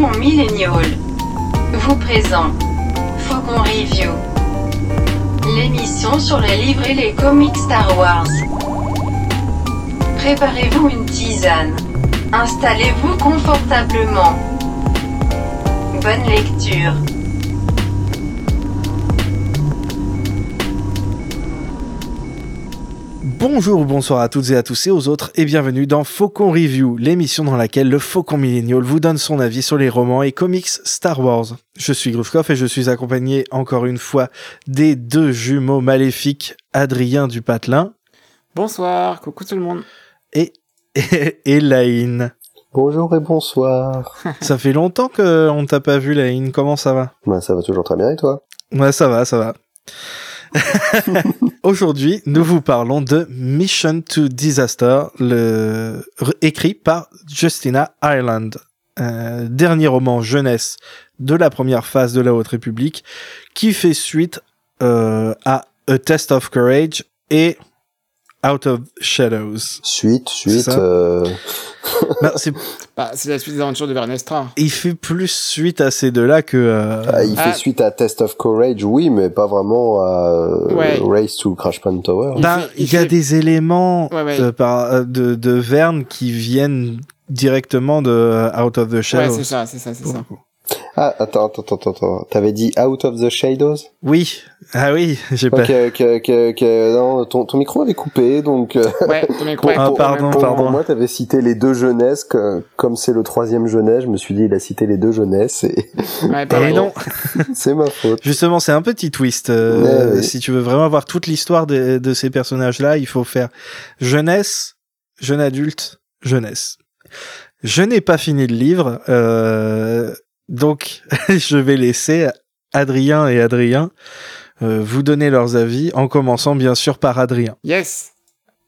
Faucon Millennial vous présente Faucon Review, l'émission sur les livres et les comics Star Wars. Préparez-vous une tisane, installez-vous confortablement. Bonne lecture. Bonjour ou bonsoir à toutes et à tous et aux autres et bienvenue dans Faucon Review, l'émission dans laquelle le Faucon Millennial vous donne son avis sur les romans et comics Star Wars. Je suis Grufkoff et je suis accompagné encore une fois des deux jumeaux maléfiques Adrien du Patelin Bonsoir, coucou tout le monde. et Elaine. Bonjour et bonsoir. Ça fait longtemps qu'on t'a pas vu Elaine, comment ça va? Bah, ça va toujours très bien et toi? Ouais, ça va, ça va. Aujourd'hui, nous vous parlons de Mission to Disaster, écrit par Justina Ireland. Euh, dernier roman jeunesse de la première phase de la Haute République, qui fait suite euh, à A Test of Courage et Out of Shadows. Suite, suite. ça. euh, c'est- Bah, c'est la suite des aventures de Vernestra. il fait plus suite à ces deux-là que... euh, ah, il Ah. fait suite à Test of Courage, oui, mais pas vraiment à euh, Ouais. Race to Crash Point Tower. Il fait- il il y a des éléments Ouais, ouais. euh, par, euh, de, de Verne qui viennent directement de Out of the Ouais, Shadows. c'est ça, c'est ça, c'est ça. coup. Ah, attends, attends, attends, attends. T'avais dit Out of the Shadows? Oui, ah oui, j'ai pas. Ok, ok, ok, ok. Non, ton, ton micro avait coupé, donc... euh, Ouais, ton micro pour- Ah, pour- pardon, pour- pardon. Pour moi, t'avais cité les deux jeunesses, que- comme c'est le troisième jeunesse, je me suis dit, il a cité les deux jeunesses, et Ouais, Et pareil. non, c'est ma faute. justement, c'est un petit twist. euh, Ouais. Si tu veux vraiment voir toute l'histoire de, de ces personnages-là, il faut faire jeunesse, jeune adulte, jeunesse. Je n'ai pas fini le livre, euh, donc je vais laisser Adrien et Adrien euh, vous donner leurs avis, en commençant bien sûr par Adrien. Yes.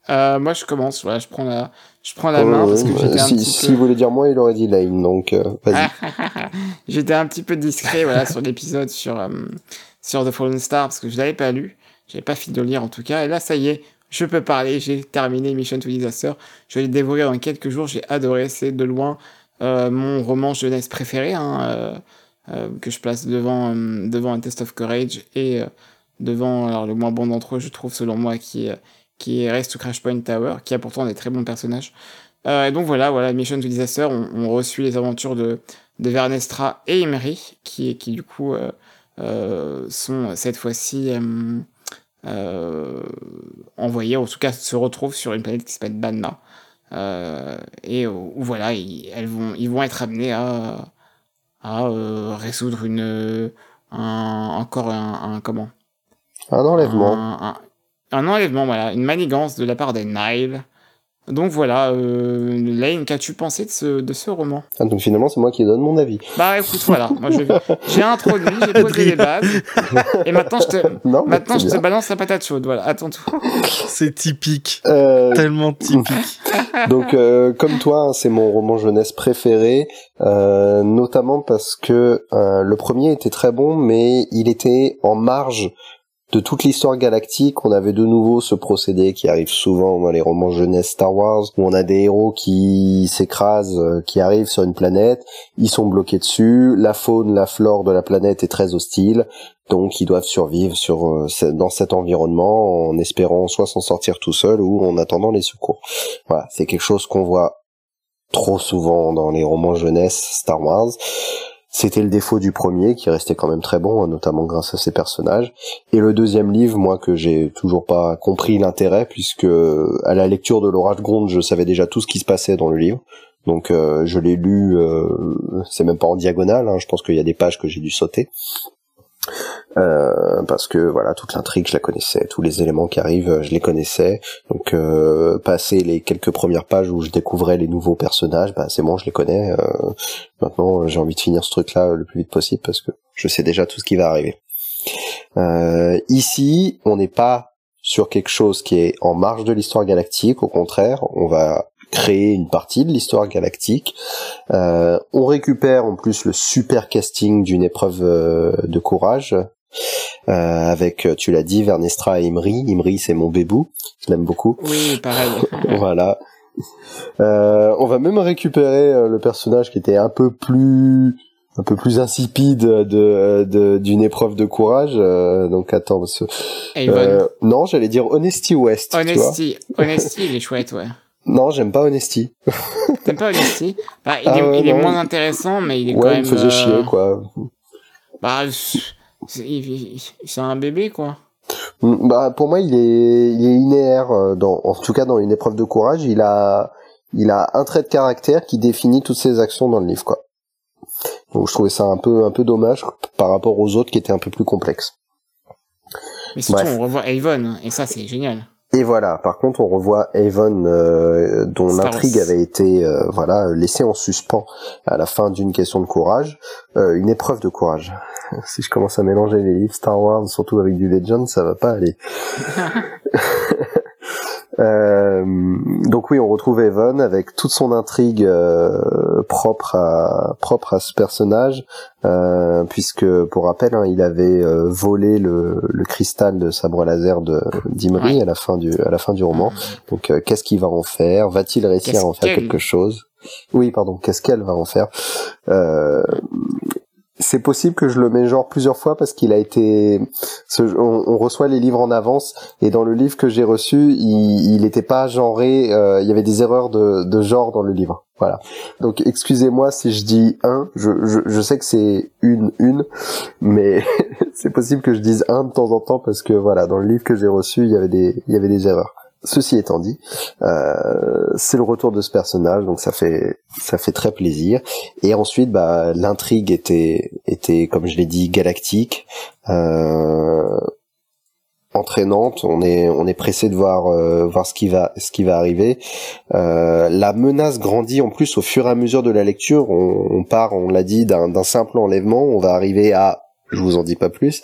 Euh, moi, je commence. Voilà, je prends la, je prends la Oh, main parce que euh, j'étais un si, petit si peu. il voulait dire moi, il aurait dit Lane, donc euh, vas-y. J'étais un petit peu discret, voilà, sur l'épisode sur euh, sur The Fallen Star parce que je l'avais pas lu. J'avais pas fini de le lire en tout cas. Et là, ça y est, je peux parler. J'ai terminé Mission to Disaster. Je vais le dévorer dans quelques jours. J'ai adoré. C'est de loin euh, mon roman jeunesse préféré, hein, euh, euh, que je place devant euh, devant un Test of Courage et euh, devant alors le moins bon d'entre eux, je trouve selon moi, qui qui est Rest to Crash Point Tower, qui a pourtant des très bons personnages. Euh, et donc voilà, voilà, Mission to Disaster, on, on les aventures de de Vernestra et Emery, qui, qui du coup euh, euh, sont cette fois-ci euh, euh, envoyés, en tout cas se retrouvent sur une planète qui s'appelle Banna. Euh, et où, où, voilà, ils, elles vont, ils vont être amenés à, à euh, résoudre une, un, encore un, un comment? Un enlèvement. un, un- un enlèvement, voilà, une manigance de la part des Nile. Donc voilà, euh, Lane, qu'as-tu pensé de ce, de ce roman? Ah, donc finalement, c'est moi qui donne mon avis. Bah écoute, voilà, moi j'ai introduit, j'ai posé les bases, et maintenant je te, Non, maintenant c'est je te balance la patate chaude, voilà, à ton tour. C'est typique, Euh, tellement typique. donc, euh, comme toi, hein, c'est mon roman jeunesse préféré, euh, notamment parce que euh, le premier était très bon, mais il était en marge de toute l'histoire galactique. On avait de nouveau ce procédé qui arrive souvent dans les romans jeunesse Star Wars, où on a des héros qui s'écrasent, euh, qui arrivent sur une planète, ils sont bloqués dessus, la faune, la flore de la planète est très hostile, donc ils doivent survivre sur euh, dans cet environnement en espérant soit s'en sortir tout seul ou en attendant les secours. Voilà, c'est quelque chose qu'on voit trop souvent dans les romans jeunesse Star Wars. C'était le défaut du premier, qui restait quand même très bon, hein, notamment grâce à ses personnages. Et le deuxième livre, moi, que j'ai toujours pas compris l'intérêt, puisque à la lecture de l'orage gronde, je savais déjà tout ce qui se passait dans le livre. Donc euh, je l'ai lu, euh, c'est même pas en diagonale, hein, je pense qu'il y a des pages que j'ai dû sauter. Euh, parce que voilà toute l'intrigue je la connaissais. Tous les éléments qui arrivent je les connaissais. Donc euh, passer les quelques premières pages où je découvrais les nouveaux personnages bah c'est bon je les connais. Euh, maintenant j'ai envie de finir ce truc là le plus vite possible parce que je sais déjà tout ce qui va arriver. Euh, ici on n'est pas sur quelque chose qui est en marge de l'histoire galactique. Au contraire on va créer une partie de l'histoire galactique. Euh, on récupère en plus le super casting d'une épreuve euh, de courage. Euh, avec, tu l'as dit, Vernestra et Imri. Imri, c'est mon bébou. Je l'aime beaucoup. Oui, pareil. voilà. On va même récupérer le personnage qui était un peu plus un peu plus insipide de de- d'une épreuve de courage. euh, donc attends, parce euh, non, j'allais dire Honesty West. Tu vois Honesty. Honesty, il est chouette, ouais. Non, j'aime pas Honesty. T'aimes pas Honesty? Bah, Il, Ah est, ouais, il est non. moins intéressant, mais il est quand Ouais, il même... me faisait euh, chier quoi. Bah, c'est un bébé, quoi. Mm, Bah pour moi il est il est linéaire euh, dans en tout cas dans une épreuve de courage il a il a un trait de caractère qui définit toutes ses actions dans le livre quoi. Donc je trouvais ça un peu un peu dommage par rapport aux autres qui étaient un peu plus complexes. Mais surtout, Bref. on revoit Avon, et ça, c'est génial. Et voilà, par contre on revoit Avon euh, dont l'intrigue avait été euh, voilà laissée en suspens à la fin d'une question de courage, euh, une épreuve de courage. si je commence à mélanger les livres Star Wars surtout avec du Legend, ça va pas aller. Euh, donc oui, on retrouve Evan avec toute son intrigue euh, propre à propre à ce personnage, euh, puisque pour rappel, hein, il avait euh, volé le, le cristal de sabre laser de d'Imri Ouais. à la fin du à la fin du roman. Donc euh, qu'est-ce qu'il va en faire? Va-t-il réussir à en faire quelque chose? Oui, pardon. Qu'est-ce qu'elle va en faire? Euh, c'est possible que je le mets genre plusieurs fois parce qu'il a été on, reçoit les livres en avance et dans le livre que j'ai reçu il il était pas genré euh, il y avait des erreurs de, de genre dans le livre. Voilà. Donc excusez-moi si je dis un je, je, je sais que c'est une une mais c'est possible que je dise un de temps en temps parce que voilà dans le livre que j'ai reçu il y avait des il y avait des erreurs Ceci étant dit, euh, c'est le retour de ce personnage, donc ça fait ça fait très plaisir. Et ensuite, bah, l'intrigue était était comme je l'ai dit galactique, euh, entraînante. On est on est pressé de voir euh, voir ce qui va ce qui va arriver. Euh, la menace grandit en plus au fur et à mesure de la lecture. On, on part, on l'a dit, d'un simple enlèvement. On va arriver à je vous en dis pas plus.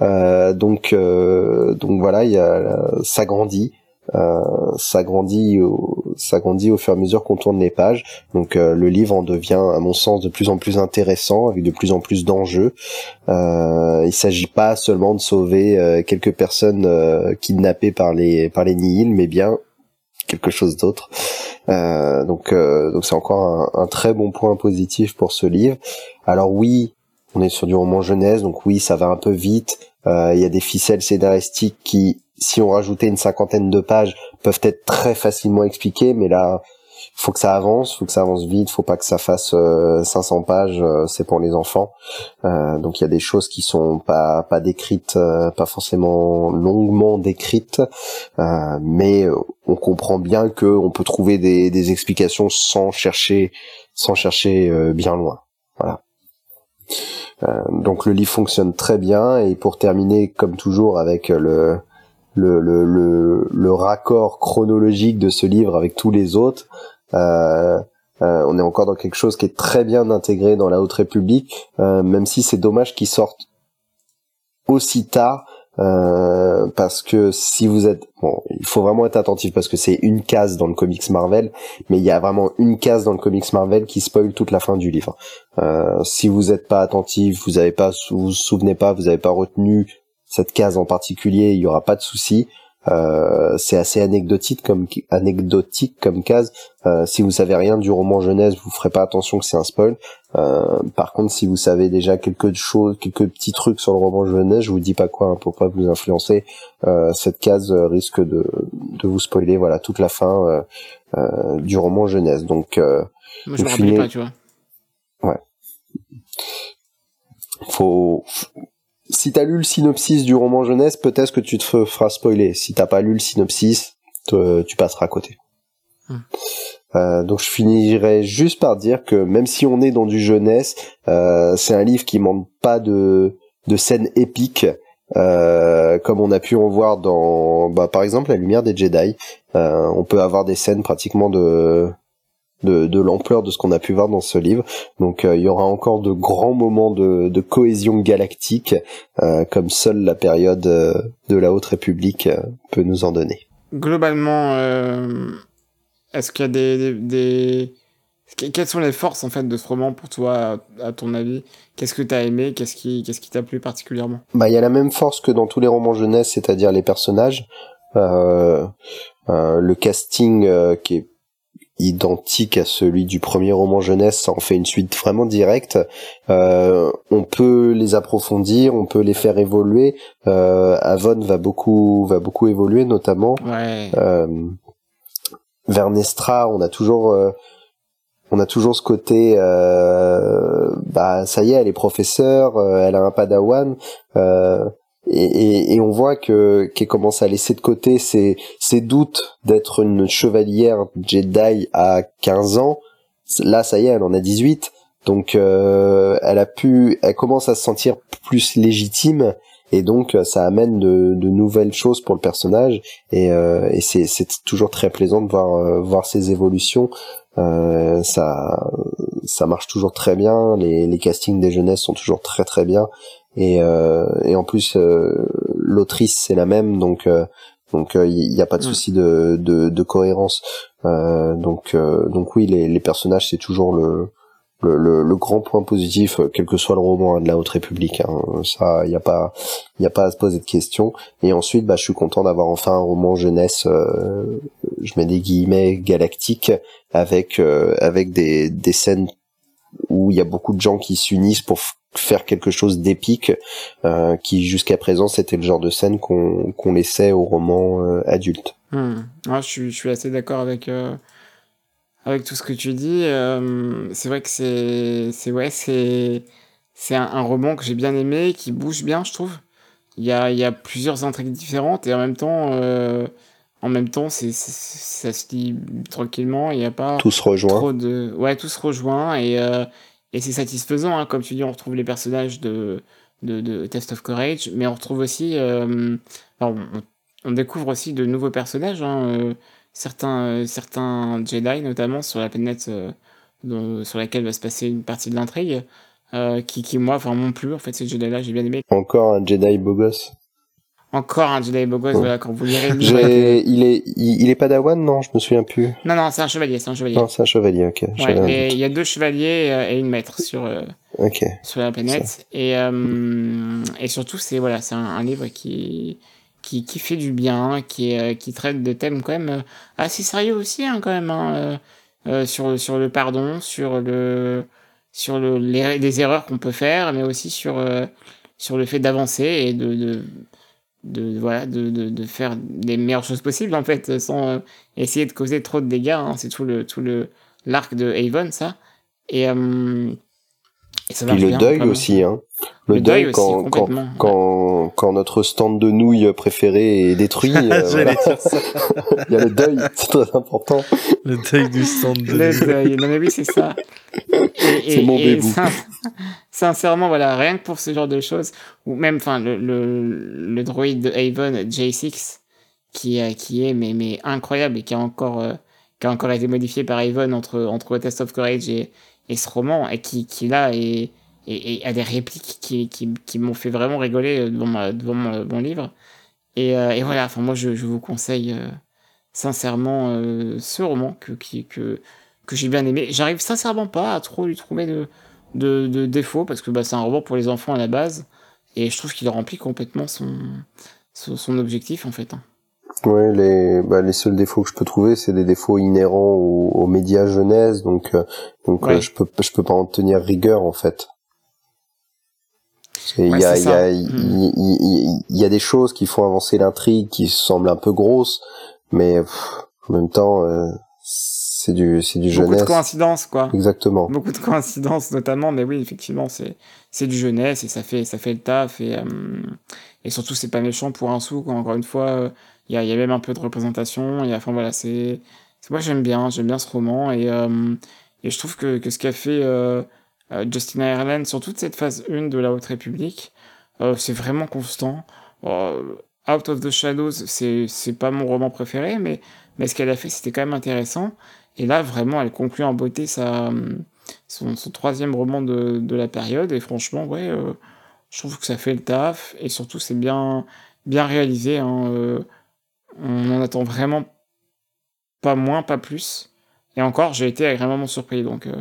Donc donc voilà, il y a ça grandit. Euh, ça grandit au, ça au fur et à mesure qu'on tourne les pages. Donc euh, le livre en devient, à mon sens, de plus en plus intéressant, avec de plus en plus d'enjeux. Euh, il s'agit pas seulement de sauver quelques personnes kidnappées par les par les Nihil, mais bien quelque chose d'autre. Euh, donc euh, donc c'est encore un, un très bon point positif pour ce livre. Alors oui, on est sur du roman jeunesse, donc oui, ça va un peu vite. Il y a des ficelles scénaristiques qui, si on rajoutait une cinquantaine de pages, peuvent être très facilement expliquées, mais là, faut que ça avance, faut que ça avance vite, faut pas que ça fasse euh, 500 pages, euh, c'est pour les enfants. Euh, donc il y a des choses qui sont pas pas décrites, euh, pas forcément longuement décrites, euh, mais on comprend bien que on peut trouver des, des explications sans chercher sans chercher euh, bien loin. Voilà. Donc le livre fonctionne très bien et pour terminer comme toujours avec le le, le, le, le raccord chronologique de ce livre avec tous les autres, euh, euh, on est encore dans quelque chose qui est très bien intégré dans la Haute République, euh, même si c'est dommage qu'il sorte aussi tard, euh, parce que si vous êtes, bon, il faut vraiment être attentif parce que c'est une case dans le comics Marvel, mais il y a vraiment une case dans le comics Marvel qui spoil toute la fin du livre. Euh, si vous n'êtes pas attentif, vous avez pas, vous vous souvenez pas, vous n'avez pas retenu cette case en particulier, il y aura pas de souci. Euh, c'est assez anecdotique comme anecdotique comme case. Euh, si vous savez rien du roman jeunesse, vous ferez pas attention que c'est un spoil. Euh, par contre, si vous savez déjà quelque chose, quelques petits trucs sur le roman jeunesse, je vous dis pas quoi hein, pour pas vous influencer. Euh, cette case risque de, de vous spoiler, voilà, toute la fin euh, euh, du roman jeunesse. Donc, euh, Moi, je me finis- pas, tu vois. faut si t'as lu le synopsis du roman jeunesse, peut-être que tu te feras spoiler. Si t'as pas lu le synopsis, te- tu passeras à côté. Hmm. Euh, donc je finirai juste par dire que même si on est dans du jeunesse, euh, c'est un livre qui manque pas de de scènes épiques. euh, comme on a pu en voir dans, bah, par exemple, La Lumière des Jedi, on peut avoir des scènes pratiquement de de, de l'ampleur de ce qu'on a pu voir dans ce livre. Donc euh, il y aura encore de grands moments de, de cohésion galactique, euh, comme seule la période euh, de la Haute République euh, peut nous en donner. Globalement, euh, est-ce qu'il y a des, des, des- que- Quelles sont les forces, en fait, de ce roman pour toi, à, à ton avis? Qu'est-ce que t'as aimé? Qu'est-ce qui qu'est-ce qui t'a plu particulièrement? Bah il y a la même force que dans tous les romans jeunesse, c'est-à-dire les personnages, le casting qui est identique à celui du premier roman jeunesse, ça en fait une suite vraiment directe. Euh, on peut les approfondir, on peut les faire évoluer. Euh, Avon va beaucoup va beaucoup évoluer, notamment. Ouais. Euh, Vernestra, on a toujours euh, on a toujours ce côté euh, bah ça y est elle est professeure elle a un padawan euh, et, et, et on voit que qu'elle commence à laisser de côté ses, ses doutes d'être une chevalière Jedi à 15 ans. Là ça y est elle en a 18 donc euh, elle a pu elle commence à se sentir plus légitime. Et donc ça amène de, de nouvelles choses pour le personnage. Et, euh, et c'est, toujours très plaisant de voir euh, voir ses évolutions. Euh, ça ça marche toujours très bien. Les, les castings des jeunesses sont toujours très très bien et, euh, et en plus euh, l'autrice c'est la même donc euh, donc il n'y a pas de souci de, de, de cohérence Euh, donc euh, donc oui les, les personnages c'est toujours le le, le, le grand point positif, quel que soit le roman hein, de la Haute République, hein. ça, il n'y a pas, il y a pas à se poser de questions. Et ensuite, bah, je suis content d'avoir enfin un roman jeunesse, euh, je mets des guillemets galactique, avec euh, avec des, des scènes où il y a beaucoup de gens qui s'unissent pour faire quelque chose d'épique, euh, qui jusqu'à présent c'était le genre de scène qu'on qu'on laissait au roman euh, adulte. Hmm. Ouais, je, suis, je suis assez d'accord avec, euh, avec tout ce que tu dis. Euh, c'est vrai que c'est, c'est, ouais, c'est, c'est un, un roman que j'ai bien aimé, qui bouge bien, je trouve. Il y a, il y a plusieurs intrigues différentes et en même temps, en même temps, c'est, c'est- ça se lit tranquillement. Il n'y a pas Tout se rejoint. trop de, ouais, tout se rejoint et, euh, et c'est satisfaisant. Hein. Comme tu dis, on retrouve les personnages de, de, de Test of Courage, mais on retrouve aussi, euh, on, découvre aussi de nouveaux personnages. Hein, euh, certains, euh, certains Jedi, notamment sur la planète euh, sur laquelle va se passer une partie de l'intrigue, qui, qui, moi, enfin, m'ont plu. En fait, ces Jedi-là, j'ai bien aimé. Encore un Jedi beau gosse. Encore un Jedi beau gosse, Ouais. voilà, quand vous lirez le livre. Il est, il, il est padawan non, je me souviens plus. Non, non, c'est un chevalier, c'est un chevalier. Non, c'est un chevalier, ok. Ouais, et il y a deux chevaliers euh, et une maître sur, euh, Ok. sur la planète. Et, euh, et surtout, c'est voilà, c'est un, un livre qui, qui, qui fait du bien, qui, euh, qui traite de thèmes quand même assez sérieux aussi, hein, quand même, hein, euh, sur, sur le pardon, sur, le, sur le, les, les erreurs qu'on peut faire, mais aussi sur, euh, sur le fait d'avancer et de, de, de, voilà, de, de, de faire les meilleures choses possibles, en fait, sans euh, essayer de causer trop de dégâts. hein. C'est tout le, tout le, l'arc de Avon, ça. Et, euh, ça Puis le bien, deuil vraiment. aussi, hein. Le, Le deuil, deuil aussi, quand, quand, complètement. quand, quand notre stand de nouilles préféré est détruit, euh, voilà. il y a le deuil, c'est très important. Le deuil du stand de Le deuil, non mais oui, c'est ça. Et- C'est et- mon et bébou. sin- Sincèrement, voilà, rien que pour ce genre de choses, ou même, enfin, le, le, le droïde de Avon, J6, qui, euh, qui est mais, mais incroyable et qui a encore, euh, qui a encore été modifié par Avon entre, entre Test of Courage et, et ce roman, et qui, qui là, est, et, et a des répliques qui, qui, qui m'ont fait vraiment rigoler euh, devant, mon, mon livre. Et, euh, et voilà, enfin, moi, je, je vous conseille euh, sincèrement ce roman que, qui, que, que j'ai bien aimé. J'arrive sincèrement pas à trop lui trouver de, de, de défauts parce que bah, c'est un roman pour les enfants à la base et je trouve qu'il remplit complètement son, son, son objectif en fait. hein. Ouais, les, bah, les seuls défauts que je peux trouver, c'est des défauts inhérents aux, aux médias jeunesse, donc, euh, donc Ouais. euh, je peux, je peux pas en tenir rigueur en fait. Il Ouais, y, a, y, a, il y a des choses qui font avancer l'intrigue, qui semblent un peu grosses, mais pff, en même temps, euh, c'est du, c'est du Beaucoup de jeunesse. coïncidences quoi. Exactement. Beaucoup de coïncidences notamment, mais oui effectivement c'est c'est du jeunesse et ça fait ça fait le taf et et surtout c'est pas méchant pour un sou quoi. Encore une fois, il y a y a même un peu de représentation. A enfin voilà c'est moi j'aime bien j'aime bien ce roman et euh, et je trouve que que ce qu'a fait euh, euh, Justin Ireland sur toute cette phase 1 de la Haute République, euh, c'est vraiment constant. Euh, Out of the Shadows, c'est pas mon roman préféré, mais mais ce qu'elle a fait c'était quand même intéressant. Et là, vraiment, elle conclut en beauté sa, son, troisième roman de, de la période. Et franchement, ouais, euh, je trouve que ça fait le taf. Et surtout, c'est bien, bien réalisé. hein, on en attend vraiment pas moins, pas plus. Et encore, j'ai été agréablement surpris. Donc, euh,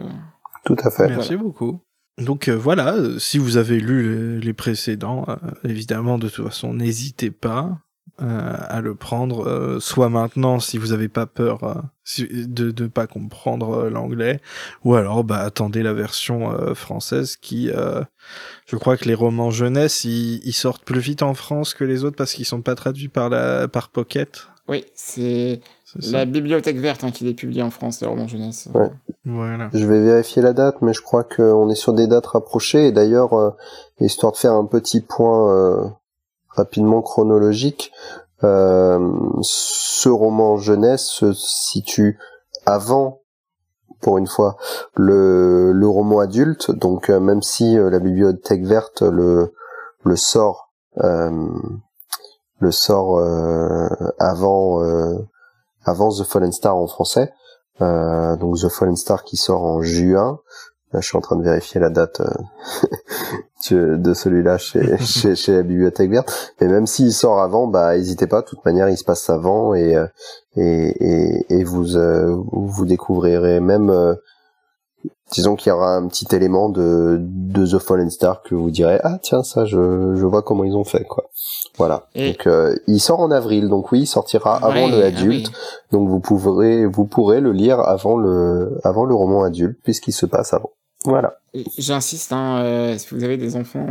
Tout à fait. Merci beaucoup. Donc euh, voilà, euh, si vous avez lu les, les précédents, euh, évidemment, de toute façon, n'hésitez pas. Euh, à le prendre, euh, soit maintenant si vous n'avez pas peur euh, si- de ne pas comprendre euh, l'anglais, ou alors bah attendez la version euh, française qui, euh, je crois que les romans jeunesse ils, ils sortent plus vite en France que les autres parce qu'ils sont pas traduits par la par Pocket. Oui, c'est la bibliothèque verte hein, qui les publie en France, les romans jeunesse. Ouais. Voilà. Je vais vérifier la date, mais je crois qu'on est sur des dates rapprochées. Et d'ailleurs, euh, histoire de faire un petit point euh, rapidement chronologique, euh, ce roman jeunesse se situe avant, pour une fois, le, le roman adulte. Donc euh, même si euh, la bibliothèque verte le, le sort, euh, le sort euh, avant, avant The Fallen Star en français. Donc The Fallen Star qui sort en juin. Là, je suis en train de vérifier la date euh, de de celui-là chez, chez, chez la Bibliothèque Verte. Mais même s'il sort avant, bah n'hésitez pas. De toute manière, il se passe avant et euh, et, et, et vous euh, vous découvrirez même. Disons qu'il y aura un petit élément de de The Fallen Star que vous direz ah tiens ça je je vois comment ils ont fait quoi. Voilà. Et- Donc euh, il sort en avril. Donc oui, il sortira avant le ah adulte. oui. Donc vous pourrez vous pourrez le lire avant le avant le roman adulte puisqu'il se passe avant. Voilà. J'insiste, hein, euh, si vous avez des enfants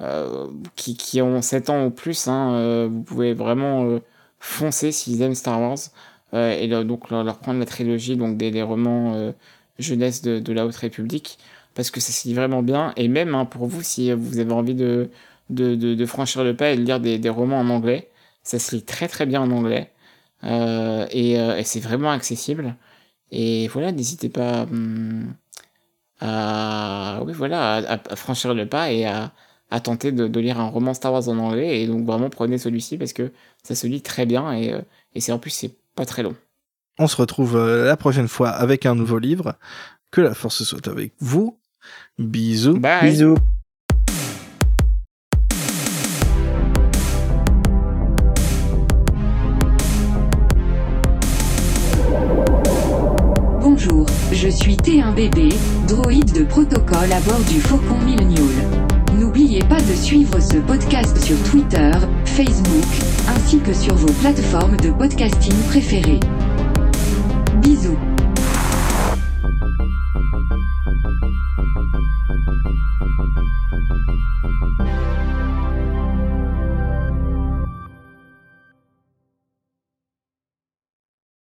euh, qui, qui ont 7 ans ou plus, hein, vous pouvez vraiment foncer s'ils aiment Star Wars et leur- donc leur, leur prendre la trilogie donc des, des romans jeunesse de, la Haute République parce que ça se lit vraiment bien et même hein, pour vous si vous avez envie de, de, de, franchir le pas et de lire des, des romans en anglais, ça se lit très très bien en anglais euh, et, euh, et c'est vraiment accessible et voilà n'hésitez pas hum, à, voilà, à, à franchir le pas et à, à tenter de, de lire un roman Star Wars en anglais. Et donc vraiment prenez celui-ci parce que ça se lit très bien et, euh, et c'est en plus c'est pas très long. On se retrouve euh, la prochaine fois avec un nouveau livre. Que la force soit avec vous. Bisous. Bye. Bisous. Bonjour, je suis T1BB, droïde de protocole à bord du Faucon Millennial. N'oubliez pas de suivre ce podcast sur Twitter, Facebook, ainsi que sur vos plateformes de podcasting préférées. Bisous.